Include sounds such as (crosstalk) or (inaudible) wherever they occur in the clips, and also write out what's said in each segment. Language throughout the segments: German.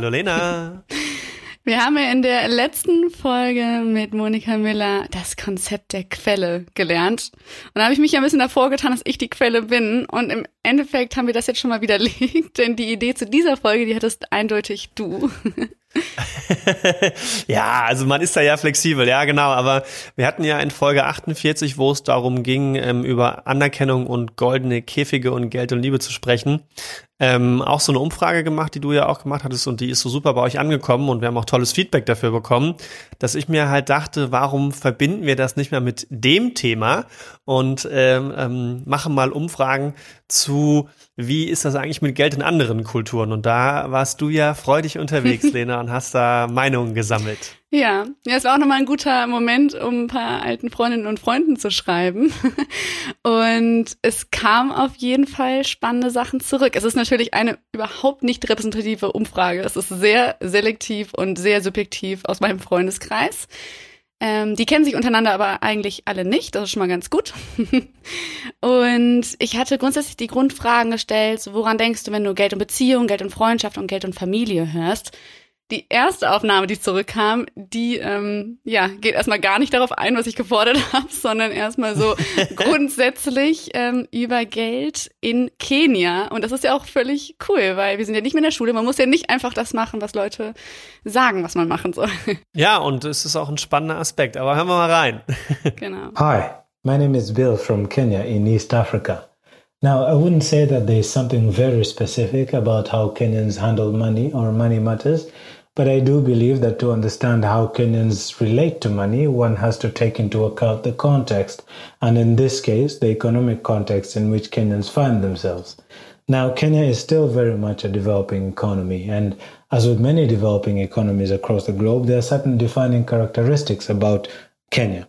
Hallo Lena. Wir haben ja in der letzten Folge mit Monika Miller das Konzept der Quelle gelernt. Und da habe ich mich ja ein bisschen davor getan, dass ich die Quelle bin. Und im Endeffekt haben wir das jetzt schon mal widerlegt, (laughs) denn die Idee zu dieser Folge, die hattest eindeutig du. (laughs) ja, also man ist da ja flexibel, ja genau, aber wir hatten ja in Folge 48, wo es darum ging, ähm, über Anerkennung und goldene Käfige und Geld und Liebe zu sprechen, ähm, auch so eine Umfrage gemacht, die du ja auch gemacht hattest und die ist so super bei euch angekommen und wir haben auch tolles Feedback dafür bekommen, dass ich mir halt dachte, warum verbinden wir das nicht mehr mit dem Thema und ähm, ähm, machen mal Umfragen zu, wie ist das eigentlich mit Geld in anderen Kulturen? Und da warst du ja freudig unterwegs, (laughs) Lena, und hast da Meinungen gesammelt. Ja, ja, es war auch nochmal ein guter Moment, um ein paar alten Freundinnen und Freunden zu schreiben. (laughs) Und es kam auf jeden Fall spannende Sachen zurück. Es ist natürlich eine überhaupt nicht repräsentative Umfrage. Es ist sehr selektiv und sehr subjektiv aus meinem Freundeskreis. Ähm, die kennen sich untereinander aber eigentlich alle nicht. Das ist schon mal ganz gut. (laughs) und ich hatte grundsätzlich die Grundfragen gestellt, so, woran denkst du, wenn du Geld und Beziehung, Geld und Freundschaft und Geld und Familie hörst? Die erste Aufnahme, die zurückkam, die ähm, ja geht erstmal gar nicht darauf ein, was ich gefordert (laughs) habe, sondern erstmal so (laughs) grundsätzlich ähm, über Geld in Kenia. Und das ist ja auch völlig cool, weil wir sind ja nicht mehr in der Schule. Man muss ja nicht einfach das machen, was Leute sagen, was man machen soll. (laughs) Ja, und es ist auch ein spannender Aspekt. Aber hören wir mal rein. genau. Hi, my name is Bill from Kenya in East Africa. Now, I wouldn't say that there is something very specific about how Kenyans handle money or money matters. But I do believe that to understand how Kenyans relate to money, one has to take into account the context, and in this case, the economic context in which Kenyans find themselves. Now, Kenya is still very much a developing economy, and as with many developing economies across the globe, there are certain defining characteristics about Kenya.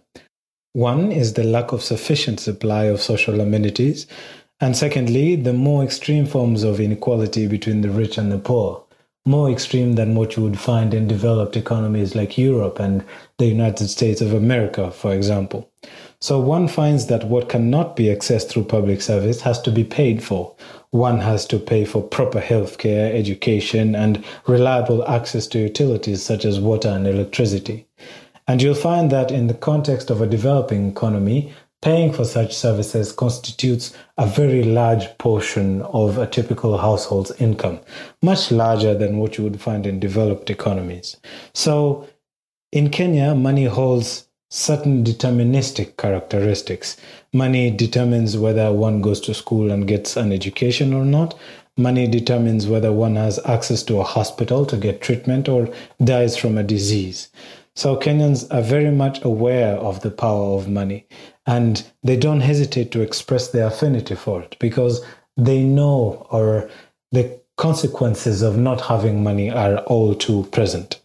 One is the lack of sufficient supply of social amenities, and secondly, the more extreme forms of inequality between the rich and the poor more extreme than what you would find in developed economies like Europe and the United States of America, for example. So one finds that what cannot be accessed through public service has to be paid for. One has to pay for proper healthcare, education, and reliable access to utilities such as water and electricity. And you'll find that in the context of a developing economy, paying for such services constitutes a very large portion of a typical household's income, much larger than what you would find in developed economies. So, in Kenya, money holds certain deterministic characteristics. Money determines whether one goes to school and gets an education or not. Money determines whether one has access to a hospital to get treatment or dies from a disease. So Kenyans are very much aware of the power of money and they don't hesitate to express their affinity for it because they know or the consequences of not having money are all too present.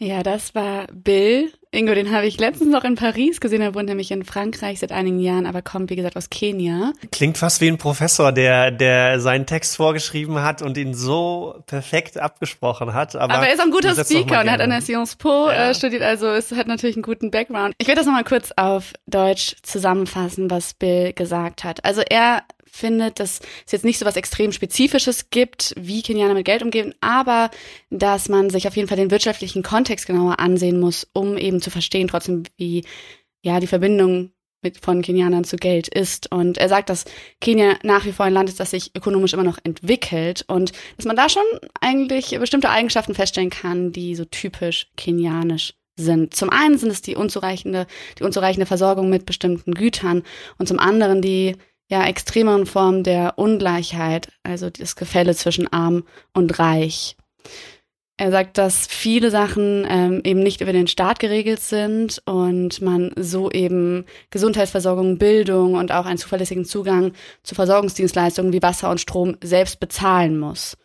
Ja, das war Bill. Ingo, den habe ich letztens noch in Paris gesehen. Er wohnt nämlich in Frankreich seit einigen Jahren, aber kommt, wie gesagt, aus Kenia. Klingt fast wie ein Professor, der, der seinen Text vorgeschrieben hat und ihn so perfekt abgesprochen hat. Aber, aber er ist ein guter Speaker und er hat an der Sciences Po ja. äh, studiert, also es hat natürlich einen guten Background. Ich werde das nochmal kurz auf Deutsch zusammenfassen, was Bill gesagt hat. Also er findet, dass es jetzt nicht so was extrem Spezifisches gibt, wie Kenianer mit Geld umgehen, aber dass man sich auf jeden Fall den wirtschaftlichen Kontext genauer ansehen muss, um eben zu verstehen, trotzdem, wie ja die Verbindung mit, von Kenianern zu Geld ist. Und er sagt, dass Kenia nach wie vor ein Land ist, das sich ökonomisch immer noch entwickelt und dass man da schon eigentlich bestimmte Eigenschaften feststellen kann, die so typisch kenianisch sind. Zum einen sind es die unzureichende, die unzureichende Versorgung mit bestimmten Gütern und zum anderen die ja extremeren Formen der Ungleichheit, also das Gefälle zwischen arm und reich. Er sagt, dass viele Sachen ähm, eben nicht über den Staat geregelt sind und man so eben Gesundheitsversorgung, Bildung und auch einen zuverlässigen Zugang zu Versorgungsdienstleistungen wie Wasser und Strom selbst bezahlen muss.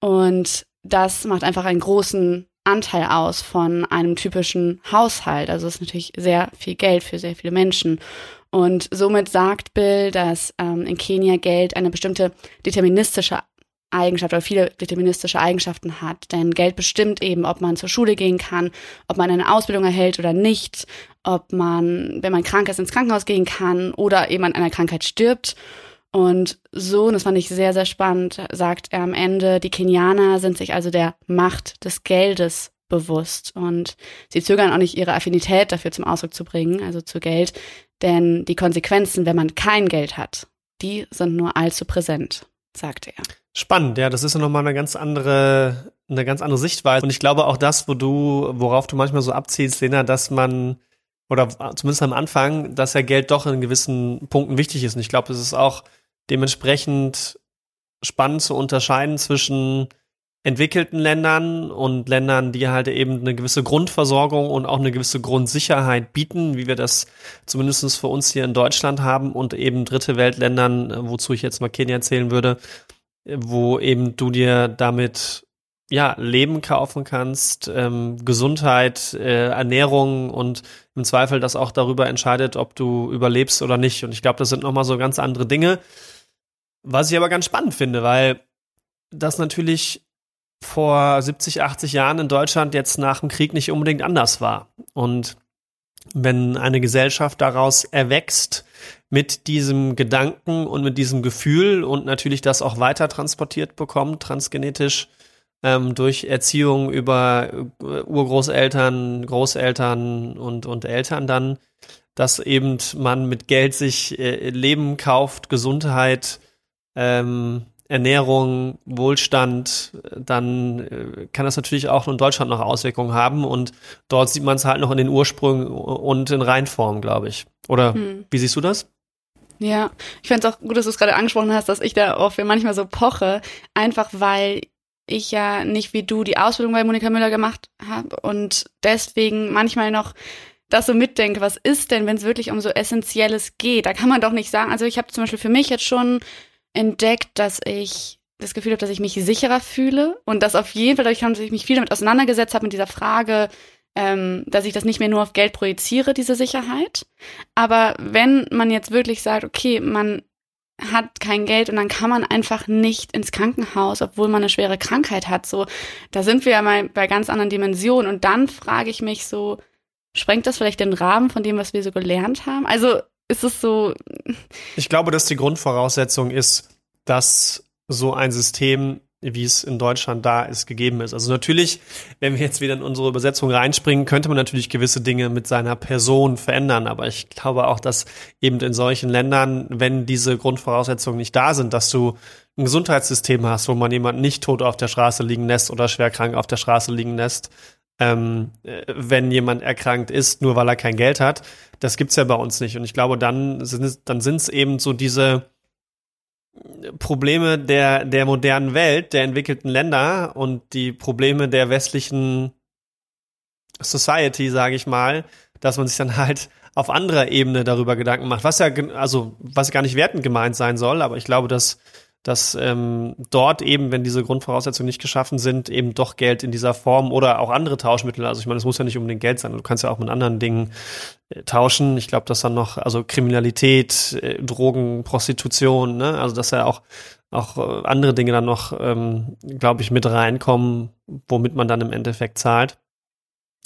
Und das macht einfach einen großen Anteil aus von einem typischen Haushalt. Also es ist natürlich sehr viel Geld für sehr viele Menschen. Und somit sagt Bill, dass ähm, in Kenia Geld eine bestimmte deterministische Eigenschaft oder viele deterministische Eigenschaften hat. Denn Geld bestimmt eben, ob man zur Schule gehen kann, ob man eine Ausbildung erhält oder nicht, ob man, wenn man krank ist, ins Krankenhaus gehen kann oder eben an einer Krankheit stirbt. Und so, und das fand ich sehr, sehr spannend, sagt er am Ende, die Kenianer sind sich also der Macht des Geldes bewusst und sie zögern auch nicht ihre Affinität dafür zum Ausdruck zu bringen, also zu Geld, denn die Konsequenzen, wenn man kein Geld hat, die sind nur allzu präsent, sagte er. Spannend, ja, das ist ja nochmal eine ganz andere, eine ganz andere Sichtweise. Und ich glaube auch das, wo du, worauf du manchmal so abziehst, Lena, dass man, oder zumindest am Anfang, dass ja Geld doch in gewissen Punkten wichtig ist. Und ich glaube, es ist auch dementsprechend spannend zu unterscheiden zwischen entwickelten Ländern und Ländern, die halt eben eine gewisse Grundversorgung und auch eine gewisse Grundsicherheit bieten, wie wir das zumindest für uns hier in Deutschland haben und eben dritte Weltländern, wozu ich jetzt mal Kenia erzählen würde, wo eben du dir damit ja Leben kaufen kannst, ähm, Gesundheit, äh, Ernährung und im Zweifel das auch darüber entscheidet, ob du überlebst oder nicht. Und ich glaube, das sind nochmal so ganz andere Dinge. Was ich aber ganz spannend finde, weil das natürlich vor 70, 80 Jahren in Deutschland jetzt nach dem Krieg nicht unbedingt anders war. Und wenn eine Gesellschaft daraus erwächst mit diesem Gedanken und mit diesem Gefühl und natürlich das auch weiter transportiert bekommt, transgenetisch ähm, durch Erziehung über äh, Urgroßeltern, Großeltern und, und Eltern dann, dass eben man mit Geld sich äh, Leben kauft, Gesundheit, ähm, Ernährung, Wohlstand, dann äh, kann das natürlich auch in Deutschland noch Auswirkungen haben und dort sieht man es halt noch in den Ursprüngen und in Reinform, glaube ich. Oder hm. wie siehst du das? Ja, ich fände es auch gut, dass du es gerade angesprochen hast, dass ich da auch für manchmal so poche, einfach weil ich ja nicht wie du die Ausbildung bei Monika Müller gemacht habe und deswegen manchmal noch das so mitdenke, was ist denn, wenn es wirklich um so Essentielles geht? Da kann man doch nicht sagen, also ich habe zum Beispiel für mich jetzt schon entdeckt, dass ich das Gefühl habe, dass ich mich sicherer fühle und dass auf jeden Fall, dadurch, dass ich mich viel damit auseinandergesetzt habe mit dieser Frage, ähm, dass ich das nicht mehr nur auf Geld projiziere, diese Sicherheit. Aber wenn man jetzt wirklich sagt, okay, man hat kein Geld und dann kann man einfach nicht ins Krankenhaus, obwohl man eine schwere Krankheit hat. So, da sind wir ja mal bei ganz anderen Dimensionen. Und dann frage ich mich so, sprengt das vielleicht den Rahmen von dem, was wir so gelernt haben? Also ist es so. Ich glaube, dass die Grundvoraussetzung ist, dass so ein System, wie es in Deutschland da ist, gegeben ist. Also natürlich, wenn wir jetzt wieder in unsere Übersetzung reinspringen, könnte man natürlich gewisse Dinge mit seiner Person verändern. Aber ich glaube auch, dass eben in solchen Ländern, wenn diese Grundvoraussetzungen nicht da sind, dass du ein Gesundheitssystem hast, wo man jemanden nicht tot auf der Straße liegen lässt oder schwer krank auf der Straße liegen lässt, ähm, äh, wenn jemand erkrankt ist, nur weil er kein Geld hat. Das gibt's ja bei uns nicht. Und ich glaube, dann sind es, dann sind es eben so diese Probleme der, der modernen Welt, der entwickelten Länder und die Probleme der westlichen Society, sage ich mal, dass man sich dann halt auf anderer Ebene darüber Gedanken macht, was ja, also, was gar nicht wertend gemeint sein soll, aber ich glaube, dass dass ähm, dort eben, wenn diese Grundvoraussetzungen nicht geschaffen sind, eben doch Geld in dieser Form oder auch andere Tauschmittel, also ich meine, es muss ja nicht unbedingt Geld sein, du kannst ja auch mit anderen Dingen äh, tauschen. Ich glaube, dass dann noch, also Kriminalität, äh, Drogen, Prostitution, ne, also dass ja auch auch äh, andere Dinge dann noch, ähm, glaube ich, mit reinkommen, womit man dann im Endeffekt zahlt.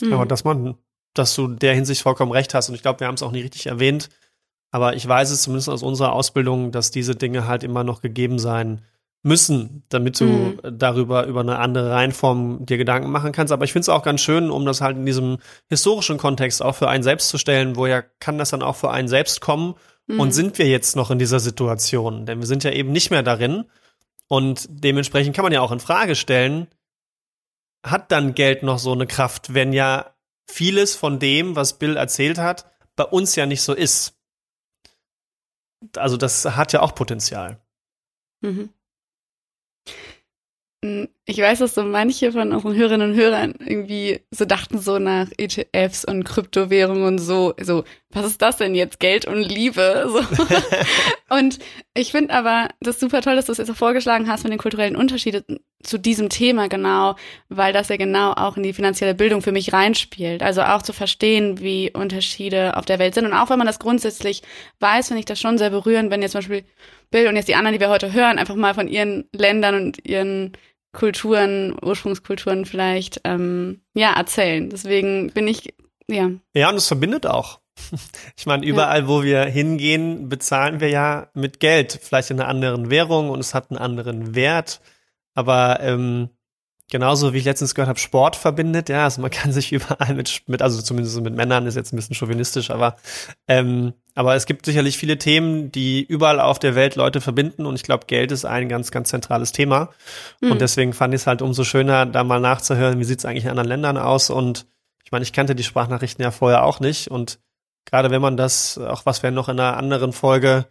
Mhm. Aber dass man, dass du der Hinsicht vollkommen recht hast und ich glaube, wir haben es auch nie richtig erwähnt, aber ich weiß es zumindest aus unserer Ausbildung, dass diese Dinge halt immer noch gegeben sein müssen, damit du mhm. darüber über eine andere Reihenform dir Gedanken machen kannst. Aber ich finde es auch ganz schön, um das halt in diesem historischen Kontext auch für einen selbst zu stellen, woher kann das dann auch für einen selbst kommen? Mhm. Und sind wir jetzt noch in dieser Situation? Denn wir sind ja eben nicht mehr darin. Und dementsprechend kann man ja auch in Frage stellen, hat dann Geld noch so eine Kraft, wenn ja vieles von dem, was Bill erzählt hat, bei uns ja nicht so ist also das hat ja auch Potenzial. Mhm. Hm, ich weiß, dass so manche von unseren Hörerinnen und Hörern irgendwie so dachten so nach ETFs und Kryptowährungen und so, so, was ist das denn jetzt? Geld und Liebe? So. (laughs) und ich finde aber das super toll, dass du es jetzt auch vorgeschlagen hast mit den kulturellen Unterschieden zu diesem Thema genau, weil das ja genau auch in die finanzielle Bildung für mich reinspielt. Also auch zu verstehen, wie Unterschiede auf der Welt sind. Und auch wenn man das grundsätzlich weiß, finde ich das schon sehr berührend, wenn jetzt zum Beispiel Bill und jetzt die anderen, die wir heute hören, einfach mal von ihren Ländern und ihren Kulturen, Ursprungskulturen vielleicht ähm, ja erzählen. Deswegen bin ich ja. Ja, und es verbindet auch. (laughs) Ich meine, überall, ja. wo wir hingehen, bezahlen wir ja mit Geld, vielleicht in einer anderen Währung und es hat einen anderen Wert. Aber ähm, genauso wie ich letztens gehört habe, Sport verbindet, ja, also man (laughs) kann sich überall mit, mit also zumindest mit Männern ist jetzt ein bisschen chauvinistisch, aber ähm, aber es gibt sicherlich viele Themen, die überall auf der Welt Leute verbinden und ich glaube, Geld ist ein ganz, ganz zentrales Thema. Mhm. Und deswegen fand ich es halt umso schöner, da mal nachzuhören, wie sieht es eigentlich in anderen Ländern aus und ich meine, ich kannte die Sprachnachrichten ja vorher auch nicht und gerade wenn man das, auch was wir noch in einer anderen Folge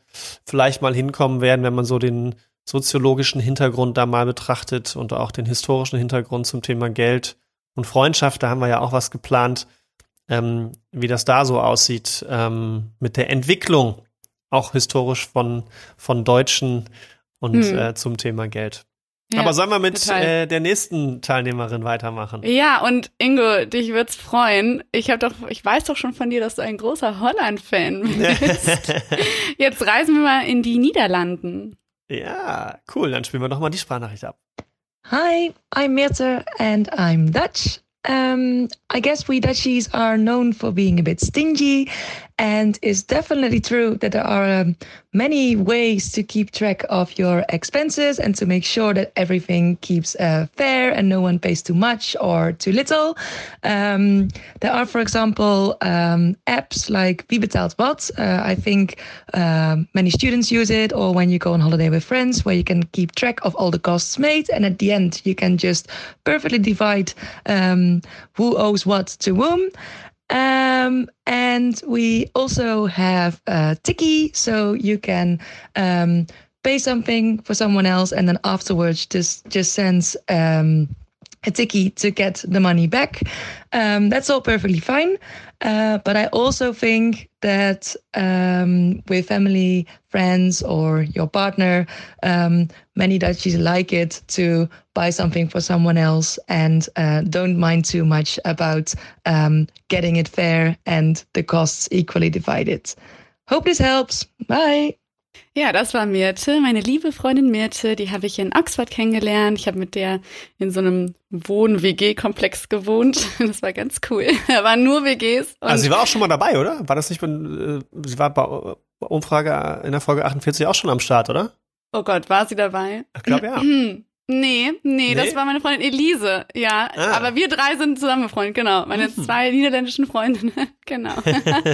vielleicht mal hinkommen werden, wenn man so den soziologischen Hintergrund da mal betrachtet und auch den historischen Hintergrund zum Thema Geld und Freundschaft, da haben wir ja auch was geplant, ähm, wie das da so aussieht ähm, mit der Entwicklung, auch historisch von, von Deutschen und hm. äh, zum Thema Geld. Ja, Aber sollen wir mit äh, der nächsten Teilnehmerin weitermachen? Ja, und Ingo, dich wird's freuen. Ich habe doch, ich weiß doch schon von dir, dass du ein großer Holland-Fan (laughs) bist. Jetzt reisen wir mal in die Niederlanden. Ja, cool. Dann spielen wir doch mal die Sprachnachricht ab. Hi, I'm Mirte and I'm Dutch. Um, I guess we Dutchies are known for being a bit stingy, and it's definitely true that there are um, many ways to keep track of your expenses and to make sure that everything keeps uh, fair and no one pays too much or too little. Um, there are, for example, um, apps like Wie betaalt wat. Uh, I think uh, many students use it, or when you go on holiday with friends, where you can keep track of all the costs made, and at the end you can just perfectly divide um, who owes what to whom. Um, and we also have a Tiki, so you can um, pay something for someone else, and then afterwards just just sends um, a Tiki to get the money back. Um, that's all perfectly fine. Uh, but I also think that um, with family, friends, or your partner, um, many Dutchies like it to buy something for someone else and uh, don't mind too much about um, getting it fair and the costs equally divided. Hope this helps. Bye. Ja, das war Mirte, meine liebe Freundin Mirte, die habe ich in Oxford kennengelernt. Ich habe mit der in so einem Wohn-WG-Komplex gewohnt. (laughs) Das war ganz cool. Da waren nur WGs. also sie war auch schon mal dabei, oder? War das nicht, äh, sie war bei Umfrage in der Folge 48 auch schon am Start, oder? Oh Gott, war sie dabei? Ich glaube ja. (clears throat) Nee, nee, nee, das war meine Freundin Elise. Ja, ah. aber wir drei sind zusammen befreundet, genau. Meine mhm. zwei niederländischen Freundinnen, (laughs) genau.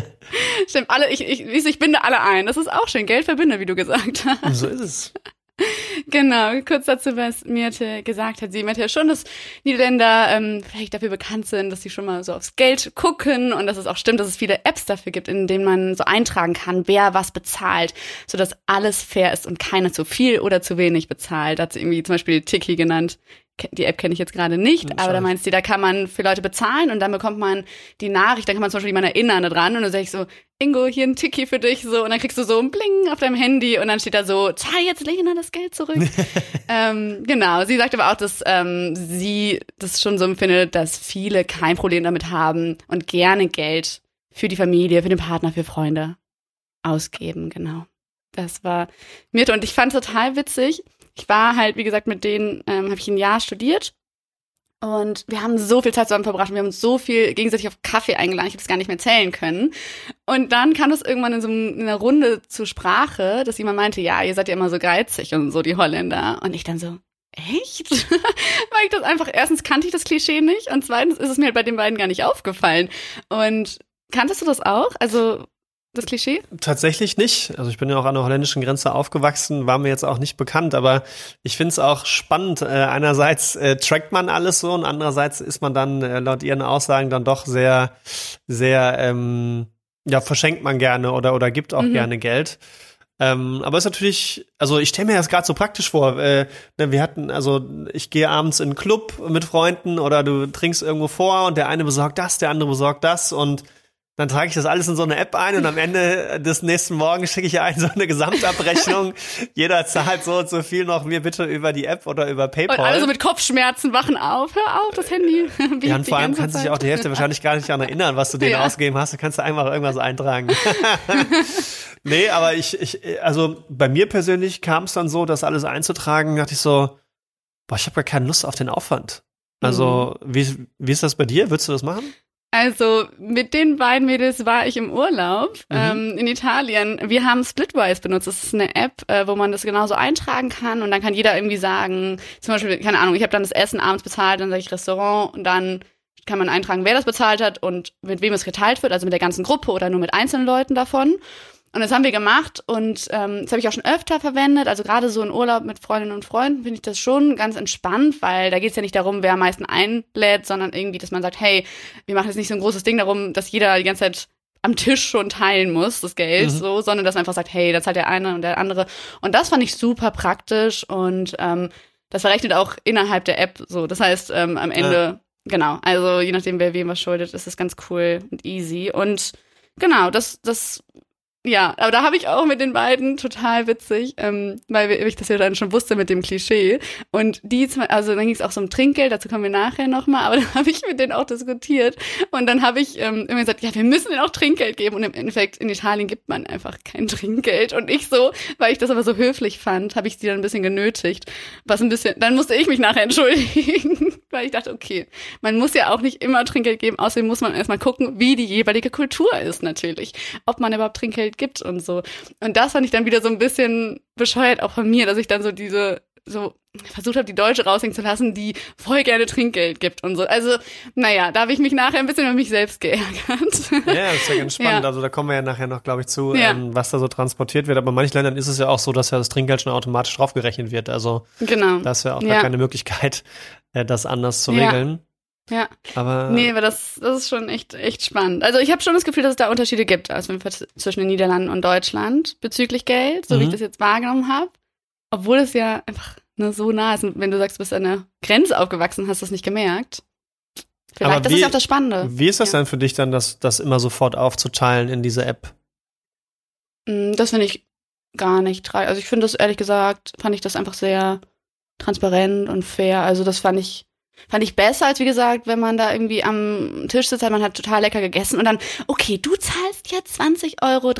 (laughs) Stimmt, alle, ich, ich, ich binde alle ein. Das ist auch schön. Geld verbinde, wie du gesagt hast. So ist es. (laughs) Genau, kurz dazu, was Mirte gesagt hat. Sie meinte ja schon, dass Niederländer ähm, vielleicht dafür bekannt sind, dass sie schon mal so aufs Geld gucken und dass es auch stimmt, dass es viele Apps dafür gibt, in denen man so eintragen kann, wer was bezahlt, sodass alles fair ist und keiner zu viel oder zu wenig bezahlt. Hat sie irgendwie zum Beispiel Tiki genannt die App kenne ich jetzt gerade nicht, hm, aber da meinst du, da kann man für Leute bezahlen und dann bekommt man die Nachricht, dann kann man zum Beispiel jemanden erinnern dran und dann sage ich so, Ingo, hier ein Tiki für dich, so, und dann kriegst du so ein Bling auf deinem Handy und dann steht da so, zahl jetzt Lena das Geld zurück. (laughs) ähm, genau, sie sagt aber auch, dass ähm, sie das schon so empfindet, dass viele kein Problem damit haben und gerne Geld für die Familie, für den Partner, für Freunde ausgeben, genau. Das war Mirte und ich fand total witzig, ich war halt, wie gesagt, mit denen ähm, habe ich ein Jahr studiert. Und wir haben so viel Zeit zusammen verbracht und wir haben uns so viel gegenseitig auf Kaffee eingeladen, ich habe das gar nicht mehr zählen können. Und dann kam das irgendwann in so einer Runde zur Sprache, dass jemand meinte, ja, ihr seid ja immer so geizig und so, die Holländer. Und ich dann so, echt? (laughs) Weil ich das einfach, erstens kannte ich das Klischee nicht und zweitens ist es mir halt bei den beiden gar nicht aufgefallen. Und kanntest du das auch? Also das Klischee? Tatsächlich nicht. Also ich bin ja auch an der holländischen Grenze aufgewachsen, war mir jetzt auch nicht bekannt, aber ich finde es auch spannend. Äh, einerseits äh, trackt man alles so und andererseits ist man dann äh, laut ihren Aussagen dann doch sehr, sehr, ähm, ja, verschenkt man gerne oder, oder gibt auch mhm. gerne Geld. Ähm, aber es ist natürlich, also ich stelle mir das gerade so praktisch vor. Äh, ne, wir hatten, also ich gehe abends in einen Club mit Freunden oder du trinkst irgendwo vor und der eine besorgt das, der andere besorgt das und dann trage ich das alles in so eine App ein und am Ende des nächsten Morgens schicke ich ein so eine Gesamtabrechnung. (laughs) Jeder zahlt so und so viel noch mir bitte über die App oder über PayPal. Und alle so mit Kopfschmerzen wachen auf. Hör auf, das Handy. ja, (laughs) und vor allem kannst du dich auch die Hälfte wahrscheinlich gar nicht daran (laughs) erinnern, was du denen ja. ausgegeben hast. Du kannst da einfach irgendwas eintragen. nee, aber ich, ich, also bei mir persönlich kam es dann so, das alles einzutragen, dachte ich so, boah, ich habe gar keine Lust auf den Aufwand. Also, mhm. wie, wie ist das bei dir? Würdest du das machen? Also mit den beiden Mädels war ich im Urlaub mhm. ähm, in Italien. Wir haben Splitwise benutzt. Das ist eine App, äh, wo man das genauso eintragen kann und dann kann jeder irgendwie sagen, zum Beispiel, keine Ahnung, ich habe dann das Essen abends bezahlt, dann sage ich Restaurant und dann kann man eintragen, wer das bezahlt hat und mit wem es geteilt wird, also mit der ganzen Gruppe oder nur mit einzelnen Leuten davon. Und das haben wir gemacht und ähm, das habe ich auch schon öfter verwendet. Also gerade so in Urlaub mit Freundinnen und Freunden finde ich das schon ganz entspannt, weil da geht es ja nicht darum, wer am meisten einlädt, sondern irgendwie, dass man sagt, hey, wir machen jetzt nicht so ein großes Ding darum, dass jeder die ganze Zeit am Tisch schon teilen muss, das Geld, mhm. so, sondern dass man einfach sagt, hey, da zahlt der eine und der andere. Und das fand ich super praktisch und ähm, das verrechnet auch innerhalb der App so. Das heißt, ähm, am Ende, ja. genau, also je nachdem, wer wem was schuldet, ist das ganz cool und easy. Und genau, das, das ja, aber da habe ich auch mit den beiden total witzig, ähm, weil ich das ja dann schon wusste mit dem Klischee. Und die, also dann ging es auch so um Trinkgeld, dazu kommen wir nachher nochmal, aber (laughs) dann habe ich mit denen auch diskutiert. Und dann habe ich ähm, immer gesagt, ja, wir müssen denen auch Trinkgeld geben. Und im Endeffekt, in Italien gibt man einfach kein Trinkgeld. Und ich so, weil ich das aber so höflich fand, habe ich sie dann ein bisschen genötigt. Was ein bisschen, dann musste ich mich nachher entschuldigen, weil ich dachte, okay, man muss ja auch nicht immer Trinkgeld geben, außerdem muss man erstmal gucken, wie die jeweilige Kultur ist natürlich. Ob man überhaupt Trinkgeld gibt und so. Und das fand ich dann wieder so ein bisschen bescheuert auch von mir, dass ich dann so diese so versucht habe, die Deutsche raushängen zu lassen, die voll gerne Trinkgeld gibt und so. Also, naja, da habe ich mich nachher ein bisschen über mich selbst geärgert. Ja, das ist ja ganz (laughs) spannend. Ja. Also da kommen wir ja nachher noch, glaube ich, zu, ja. ähm, was da so transportiert wird. Aber in manchen Ländern ist es ja auch so, dass ja das Trinkgeld schon automatisch draufgerechnet wird. Also genau. da ist ja auch ja. keine Möglichkeit, äh, das anders zu regeln. Ja. Aber nee, aber das, das ist schon echt, echt spannend. Also ich habe schon das Gefühl, dass es da Unterschiede gibt also zwischen den Niederlanden und Deutschland bezüglich Geld, so mhm. wie ich mhm. das jetzt wahrgenommen habe. Obwohl es ja einfach ne, so nah ist. Und wenn du sagst, du bist an der Grenze aufgewachsen, hast du das nicht gemerkt. Vielleicht, aber das wie, ist ja auch das Spannende. Wie ist das ja. denn für dich dann, das, das immer sofort aufzuteilen in diese App? Mm, das finde ich gar nicht. Also ich finde das ehrlich gesagt, fand ich das einfach sehr transparent und fair. Also das fand ich Fand ich besser, als wie gesagt, wenn man da irgendwie am Tisch sitzt, hat man hat total lecker gegessen und dann, okay, du zahlst jetzt 20,63 Euro.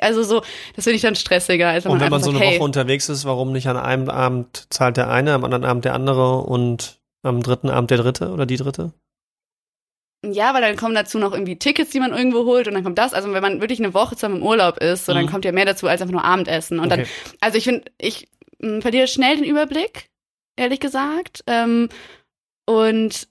Also so, das finde ich dann stressiger. Als wenn und wenn man, man so sagt, eine Woche unterwegs ist, warum nicht an einem Abend zahlt der eine, am anderen Abend der andere und am dritten Abend der dritte oder die dritte? Ja, weil dann kommen dazu noch irgendwie Tickets, die man irgendwo holt und dann kommt das. Also wenn man wirklich eine Woche zusammen im Urlaub ist, so, mhm. dann kommt ja mehr dazu als einfach nur Abendessen. Und okay. dann, also ich finde, ich mh, verliere schnell den Überblick, ehrlich gesagt. Ähm, und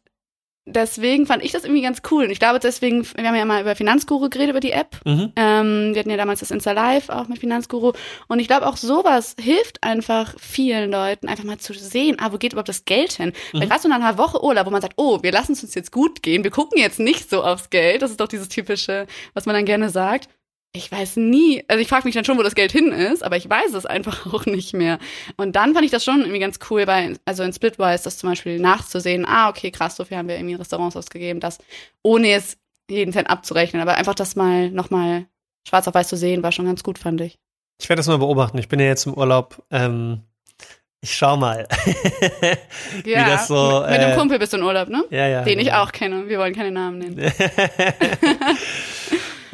deswegen fand ich das irgendwie ganz cool. Und ich glaube deswegen, wir haben ja mal über Finanzguru geredet, über die App. Mhm. Ähm, wir hatten ja damals das Insta Live auch mit Finanzguru. Und ich glaube auch sowas hilft einfach vielen Leuten, einfach mal zu sehen, ah, wo geht überhaupt das Geld hin? Mhm. Weil gerade so nach einer Woche Urlaub, wo man sagt, oh, wir lassen es uns jetzt gut gehen, wir gucken jetzt nicht so aufs Geld. Das ist doch dieses typische, was man dann gerne sagt ich weiß nie, also ich frage mich dann schon, wo das Geld hin ist, aber ich weiß es einfach (laughs) auch nicht mehr. Und dann fand ich das schon irgendwie ganz cool, bei, also in Splitwise das zum Beispiel nachzusehen, ah, okay, krass, so viel haben wir irgendwie in Restaurants ausgegeben, das, ohne es jeden Cent abzurechnen, aber einfach das mal nochmal schwarz auf weiß zu sehen, war schon ganz gut, fand ich. Ich werde das mal beobachten. Ich bin ja jetzt im Urlaub. Ähm, ich schau mal. (laughs) ja, das so, mit, mit äh, dem Kumpel bist du in Urlaub, ne? Ja, ja. Den genau. ich auch kenne. Wir wollen keine Namen nennen. (laughs)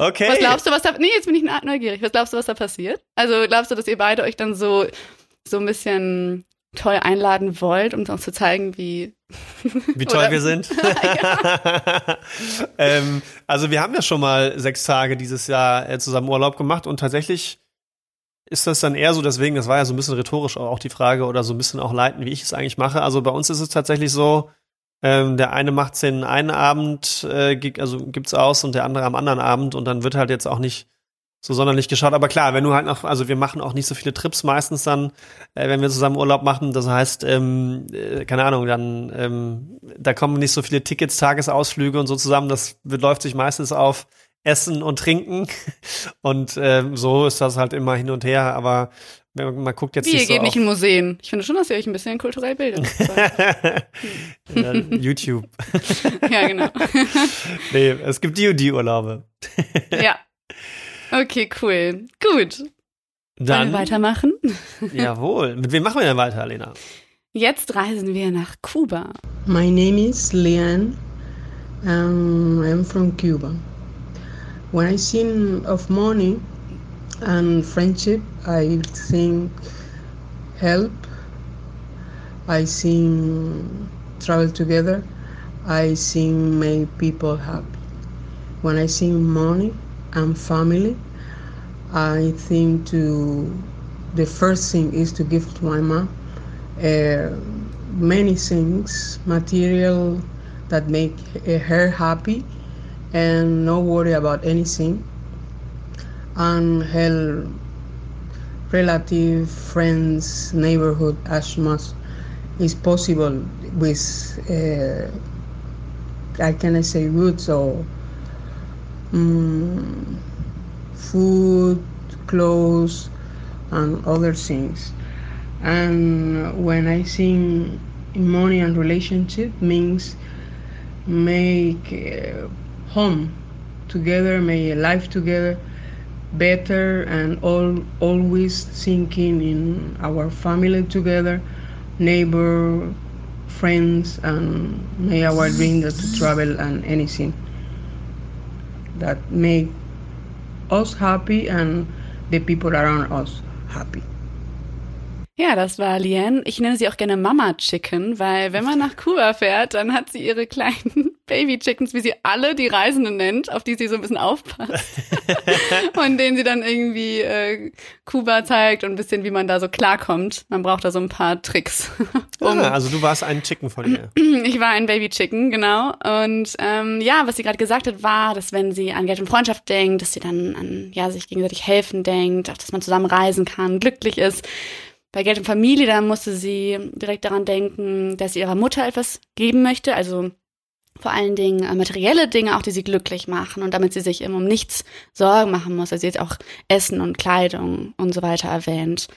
Okay. Was glaubst du, was da, nee, jetzt bin ich neugierig. Was glaubst du, was da passiert? Also glaubst du, dass ihr beide euch dann so, so ein bisschen toll einladen wollt, um uns zu zeigen, wie (laughs) wie toll wir sind. (laughs) (laughs) ähm, also wir haben ja schon mal sechs Tage dieses Jahr äh, zusammen Urlaub gemacht und tatsächlich ist das dann eher so, deswegen, das war ja so ein bisschen rhetorisch auch die Frage oder so ein bisschen auch leiten, wie ich es eigentlich mache. Also bei uns ist es tatsächlich so, ähm, der eine macht den einen Abend, äh, also gibt's aus und der andere am anderen Abend und dann wird halt jetzt auch nicht so sonderlich geschaut. Aber klar, wenn du halt noch, also wir machen auch nicht so viele Trips meistens dann, äh, wenn wir zusammen Urlaub machen. Das heißt, ähm, äh, keine Ahnung, dann ähm, da kommen nicht so viele Tickets, Tagesausflüge und so zusammen. Das läuft sich meistens auf Essen und Trinken. (laughs) Und ähm, so ist das halt immer hin und her. Aber man, man guckt jetzt Wie, ihr so geht nicht in Museen. Ich finde schon, dass ihr euch ein bisschen kulturell bildet. (laughs) YouTube. (laughs) ja, genau. (laughs) nee, es gibt die und die Urlaube. ja. Okay, cool. Gut. Dann Wollen wir weitermachen? jawohl. Mit wem machen wir denn weiter, Lena? Jetzt reisen wir nach Kuba. My name is Leanne. Um, I'm from Cuba. When I think of money, and friendship i think help. I think travel together. I think make people happy. When I see money and family, I think to the first thing is to give to my mom uh, many things, material that make her happy and no worry about anything. And her relative, friends, neighborhood as much is possible with, uh, I can say, roots or um, food, clothes, and other things. And when I think money and relationship means make uh, home together, make life together better, and all always thinking in our family together, neighbor, friends, and may our dream to travel and anything that make us happy and the people around us happy. Ja, das war Liane. Ich nenne sie auch gerne Mama Chicken, weil wenn man nach Kuba fährt, dann hat sie ihre kleinen (laughs) Baby Chickens, wie sie alle die Reisenden nennt, auf die sie so ein bisschen aufpasst. (laughs) und denen sie dann irgendwie äh, Kuba zeigt und ein bisschen, wie man da so klarkommt. Man braucht da so ein paar Tricks. um ah, also du warst ein Chicken von ihr. (clears throat) Ich war ein Baby Chicken, genau. Und ähm, ja, was sie gerade gesagt hat, war, dass wenn sie an Geld und Freundschaft denkt, dass sie dann an ja sich gegenseitig helfen denkt, auch dass man zusammen reisen kann, glücklich ist bei Geld und Familie, da musste sie direkt daran denken, dass sie ihrer Mutter etwas geben möchte, also vor allen Dingen äh, materielle Dinge auch, die sie glücklich machen und damit sie sich immer um nichts Sorgen machen muss. Also jetzt auch Essen und Kleidung und so weiter erwähnt.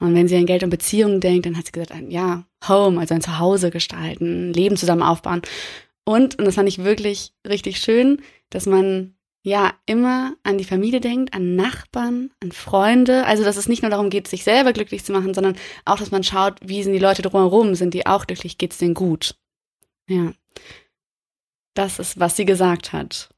Und wenn sie an Geld und Beziehungen denkt, dann hat sie gesagt, ja, Home, also ein Zuhause gestalten, Leben zusammen aufbauen. Und, und das fand ich wirklich richtig schön, dass man ja immer an die Familie denkt, an Nachbarn, an Freunde. Also dass es nicht nur darum geht, sich selber glücklich zu machen, sondern auch, dass man schaut, wie sind die Leute drumherum, sind die auch glücklich, geht's denen gut. Ja. Das ist, was sie gesagt hat.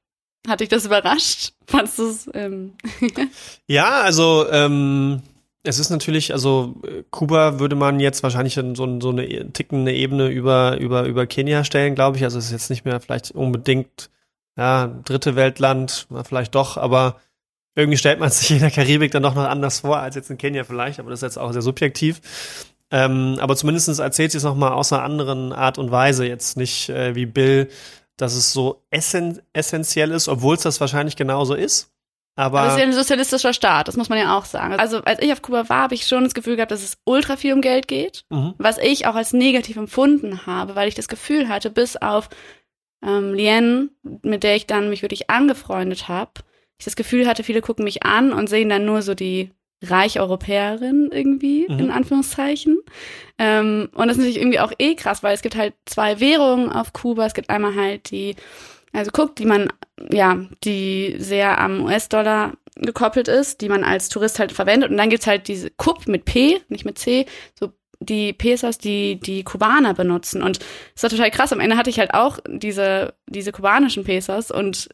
Hat dich das überrascht? Fandest du es? Ähm (laughs) ja, also ähm, es ist natürlich, also Kuba würde man jetzt wahrscheinlich so, so eine tickende Ebene über über über Kenia stellen, glaube ich. Also es ist jetzt nicht mehr vielleicht unbedingt ja, dritte Weltland, vielleicht doch, aber irgendwie stellt man (laughs) sich in der Karibik dann doch noch anders vor als jetzt in Kenia vielleicht, aber das ist jetzt auch sehr subjektiv. Ähm, aber zumindest erzählt sie es nochmal aus einer anderen Art und Weise, jetzt nicht äh, wie Bill, dass es so essen essentiell ist, obwohl es das wahrscheinlich genauso ist. Aber das ist ja ein sozialistischer Staat, das muss man ja auch sagen. Also als ich auf Kuba war, habe ich schon das Gefühl gehabt, dass es ultra viel um Geld geht, mhm. was ich auch als negativ empfunden habe, weil ich das Gefühl hatte, bis auf ähm, Lien, mit der ich dann mich wirklich angefreundet habe, ich das Gefühl hatte, viele gucken mich an und sehen dann nur so die reich Europäerin irgendwie, mhm. in Anführungszeichen. Ähm, und das ist natürlich irgendwie auch eh krass, weil es gibt halt zwei Währungen auf Kuba. Es gibt einmal halt die, also guckt, die man, ja, die sehr am US-Dollar gekoppelt ist, die man als Tourist halt verwendet. Und dann gibt's halt diese Kup mit P, nicht mit C, so die Pesos, die die Kubaner benutzen. Und es war total krass. Am Ende hatte ich halt auch diese, diese kubanischen Pesos und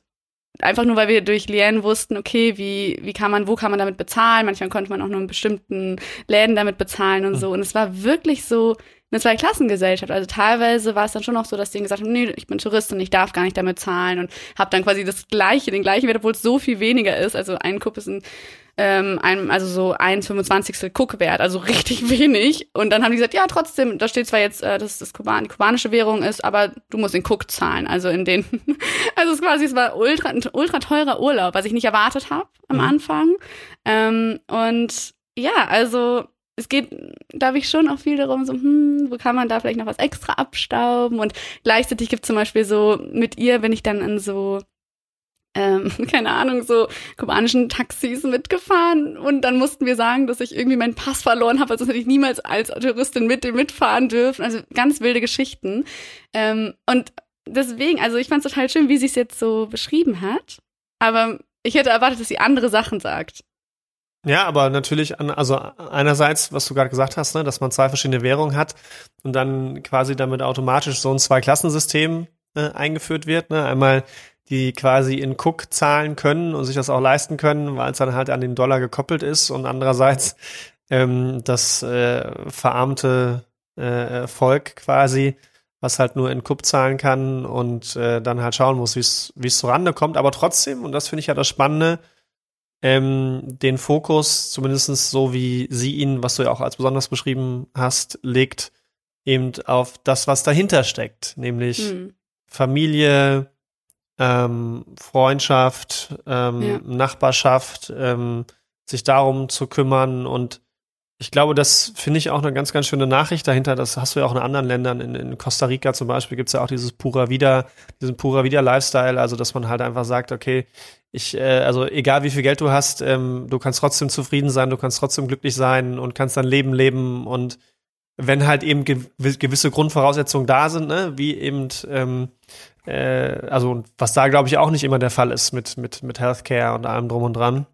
einfach nur, weil wir durch Lien wussten, okay, wie, wie kann man, wo kann man damit bezahlen? Manchmal konnte man auch nur in bestimmten Läden damit bezahlen und so. Und es war wirklich so eine Zweiklassengesellschaft. Also teilweise war es dann schon auch so, dass die gesagt haben, nee, ich bin Tourist und ich darf gar nicht damit zahlen und habe dann quasi das gleiche, den gleichen Wert, obwohl es so viel weniger ist. Also ein Kupp ist ein ähm, ein, also so ein 25. Cook-Wert, also (laughs) richtig wenig. Und dann haben die gesagt, ja, trotzdem, da steht zwar jetzt, äh, dass das Kuban, die kubanische Währung ist, aber du musst den Cook zahlen. Also in den, (laughs) also es quasi, es war ultra, ein ultra teurer Urlaub, was ich nicht erwartet habe am mhm. Anfang. Ähm, und ja, also es geht, glaube ich, schon auch viel darum, so, hm, wo kann man da vielleicht noch was extra abstauben? Und gleichzeitig gibt es zum Beispiel so, mit ihr wenn ich dann in so ähm, (laughs) keine Ahnung, so kubanischen Taxis mitgefahren und dann mussten wir sagen, dass ich irgendwie meinen Pass verloren habe, also hätte ich niemals als Touristin mit dem mitfahren dürfen. Also ganz wilde Geschichten. Ähm, und deswegen, also ich fand es total schön, wie sie es jetzt so beschrieben hat. Aber ich hätte erwartet, dass sie andere Sachen sagt. Ja, aber natürlich, an, also einerseits, was du gerade gesagt hast, ne, dass man zwei verschiedene Währungen hat und dann quasi damit automatisch so ein Zweiklassensystem äh, eingeführt wird. Ne? Einmal die quasi in Cook zahlen können und sich das auch leisten können, weil es dann halt an den Dollar gekoppelt ist und andererseits ähm, das äh, verarmte äh, Volk quasi was halt nur in Kupp zahlen kann und äh, dann halt schauen muss, wie es zurande kommt. Aber trotzdem, und das finde ich ja das Spannende, ähm, den Fokus, zumindest so wie sie ihn, was du ja auch als besonders beschrieben hast, legt eben auf das, was dahinter steckt, nämlich mhm. Familie, ähm, Freundschaft, ähm, ja. Nachbarschaft, ähm, sich darum zu kümmern und ich glaube, das finde ich auch eine ganz, ganz schöne Nachricht dahinter. Das hast du ja auch in anderen Ländern. In, in Costa Rica zum Beispiel gibt es ja auch dieses Pura Vida, diesen Pura Vida Lifestyle. Also, dass man halt einfach sagt, okay, ich, äh, also egal wie viel Geld du hast, ähm, du kannst trotzdem zufrieden sein, du kannst trotzdem glücklich sein und kannst dein Leben leben und wenn halt eben ge gewisse Grundvoraussetzungen da sind, ne, wie eben, ähm, äh, also was da glaube ich auch nicht immer der Fall ist mit, mit, mit Healthcare und allem drum und dran.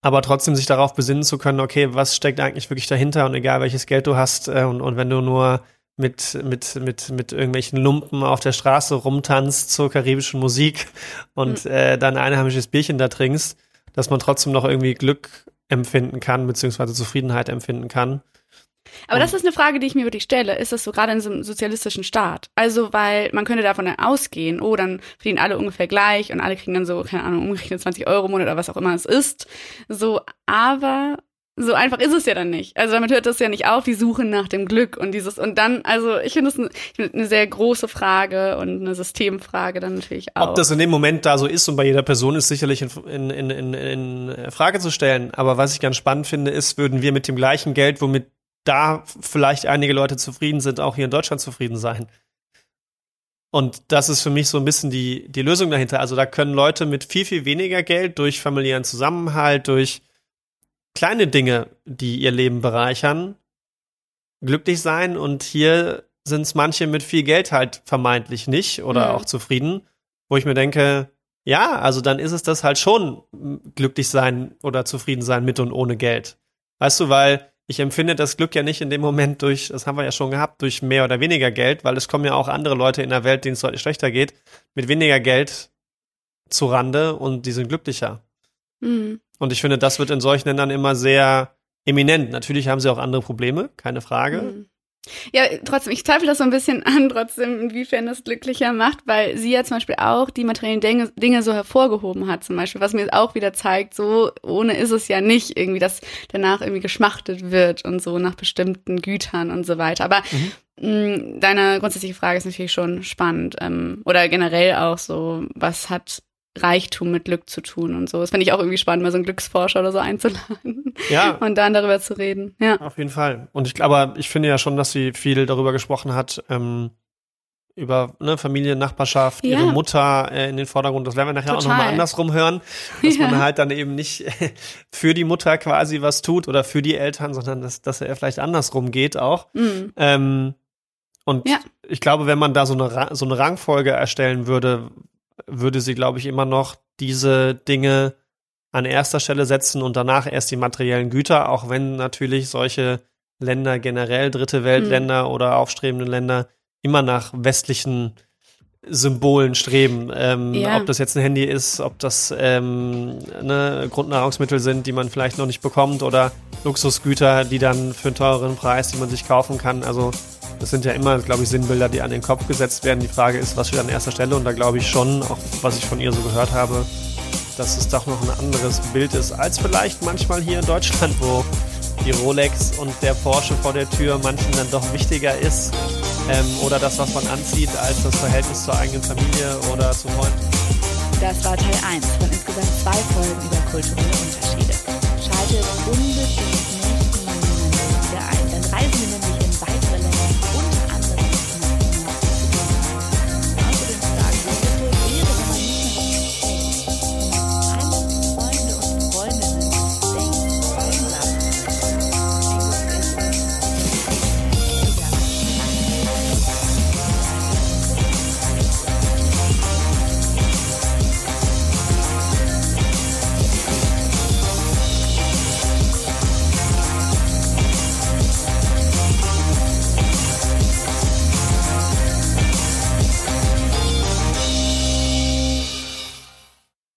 Aber trotzdem sich darauf besinnen zu können, okay, was steckt eigentlich wirklich dahinter und egal welches Geld du hast äh, und, und wenn du nur mit, mit, mit, mit irgendwelchen Lumpen auf der Straße rumtanzt zur karibischen Musik und mhm. äh, dann ein heimisches Bierchen da trinkst, dass man trotzdem noch irgendwie Glück empfinden kann, beziehungsweise Zufriedenheit empfinden kann. Aber das ist eine Frage, die ich mir wirklich stelle. Ist das so gerade in so einem sozialistischen Staat? Also, weil man könnte davon ausgehen, oh, dann verdienen alle ungefähr gleich und alle kriegen dann so, keine Ahnung, umgerechnet 20 Euro im Monat oder was auch immer es ist. So, aber so einfach ist es ja dann nicht. Also damit hört das ja nicht auf, die Suche nach dem Glück und dieses und dann, also ich finde es eine, eine sehr große Frage und eine Systemfrage dann natürlich auch. Ob das in dem Moment da so ist und bei jeder Person ist sicherlich in, in, in, in Frage zu stellen. Aber was ich ganz spannend finde, ist, würden wir mit dem gleichen Geld, womit da vielleicht einige Leute zufrieden sind, auch hier in Deutschland zufrieden sein. Und das ist für mich so ein bisschen die, die Lösung dahinter. Also da können Leute mit viel, viel weniger Geld durch familiären Zusammenhalt, durch kleine Dinge, die ihr Leben bereichern, glücklich sein. Und hier sind es manche mit viel Geld halt vermeintlich nicht oder mhm. auch zufrieden, wo ich mir denke, ja, also dann ist es das halt schon glücklich sein oder zufrieden sein mit und ohne Geld. Weißt du, weil ich empfinde das Glück ja nicht in dem Moment durch, das haben wir ja schon gehabt, durch mehr oder weniger Geld, weil es kommen ja auch andere Leute in der Welt, denen es deutlich schlechter geht, mit weniger Geld zu Rande und die sind glücklicher. Mhm. Und ich finde, das wird in solchen Ländern immer sehr eminent. Natürlich haben sie auch andere Probleme, keine Frage. Mhm. Ja, trotzdem, ich zweifle das so ein bisschen (laughs) an, trotzdem, inwiefern das glücklicher macht, weil sie ja zum Beispiel auch die materiellen Dinge, Dinge so hervorgehoben hat, zum Beispiel, was mir auch wieder zeigt, so ohne ist es ja nicht irgendwie, dass danach irgendwie geschmachtet wird und so nach bestimmten Gütern und so weiter. Aber mhm. mh, deine grundsätzliche Frage ist natürlich schon spannend. Ähm, oder generell auch so, was hat Reichtum mit Glück zu tun und so. Das finde ich auch irgendwie spannend, mal so einen Glücksforscher oder so einzuladen. Ja. (laughs) Und dann darüber zu reden. Ja. Auf jeden Fall. Und ich glaube, ich finde ja schon, dass sie viel darüber gesprochen hat, ähm, über ne, Familie, Nachbarschaft, ja. ihre Mutter äh, in den Vordergrund. Das werden wir nachher Total. auch nochmal andersrum hören, dass (laughs) ja. man halt dann eben nicht (laughs) für die Mutter quasi was tut oder für die Eltern, sondern dass, dass er vielleicht andersrum geht auch. Mhm. Ähm, und ja. ich glaube, wenn man da so eine, so eine Rangfolge erstellen würde, würde sie, glaube ich, immer noch diese Dinge an erster Stelle setzen und danach erst die materiellen Güter, auch wenn natürlich solche Länder generell, dritte Weltländer mhm. oder aufstrebende Länder, immer nach westlichen Symbolen streben. Ähm, ja. Ob das jetzt ein Handy ist, ob das ähm, ne, Grundnahrungsmittel sind, die man vielleicht noch nicht bekommt oder Luxusgüter, die dann für einen teureren Preis, die man sich kaufen kann. Also das sind ja immer, glaube ich, Sinnbilder, die an den Kopf gesetzt werden. Die Frage ist, was steht an erster Stelle? Und da glaube ich schon, auch was ich von ihr so gehört habe, dass es doch noch ein anderes Bild ist, als vielleicht manchmal hier in Deutschland, wo die Rolex und der Porsche vor der Tür manchen dann doch wichtiger ist. Ähm, oder das, was man anzieht, als das Verhältnis zur eigenen Familie oder zu Freunden. Das war Teil 1 von insgesamt zwei Folgen über kulturelle Unterschiede. Schaltet unbedingt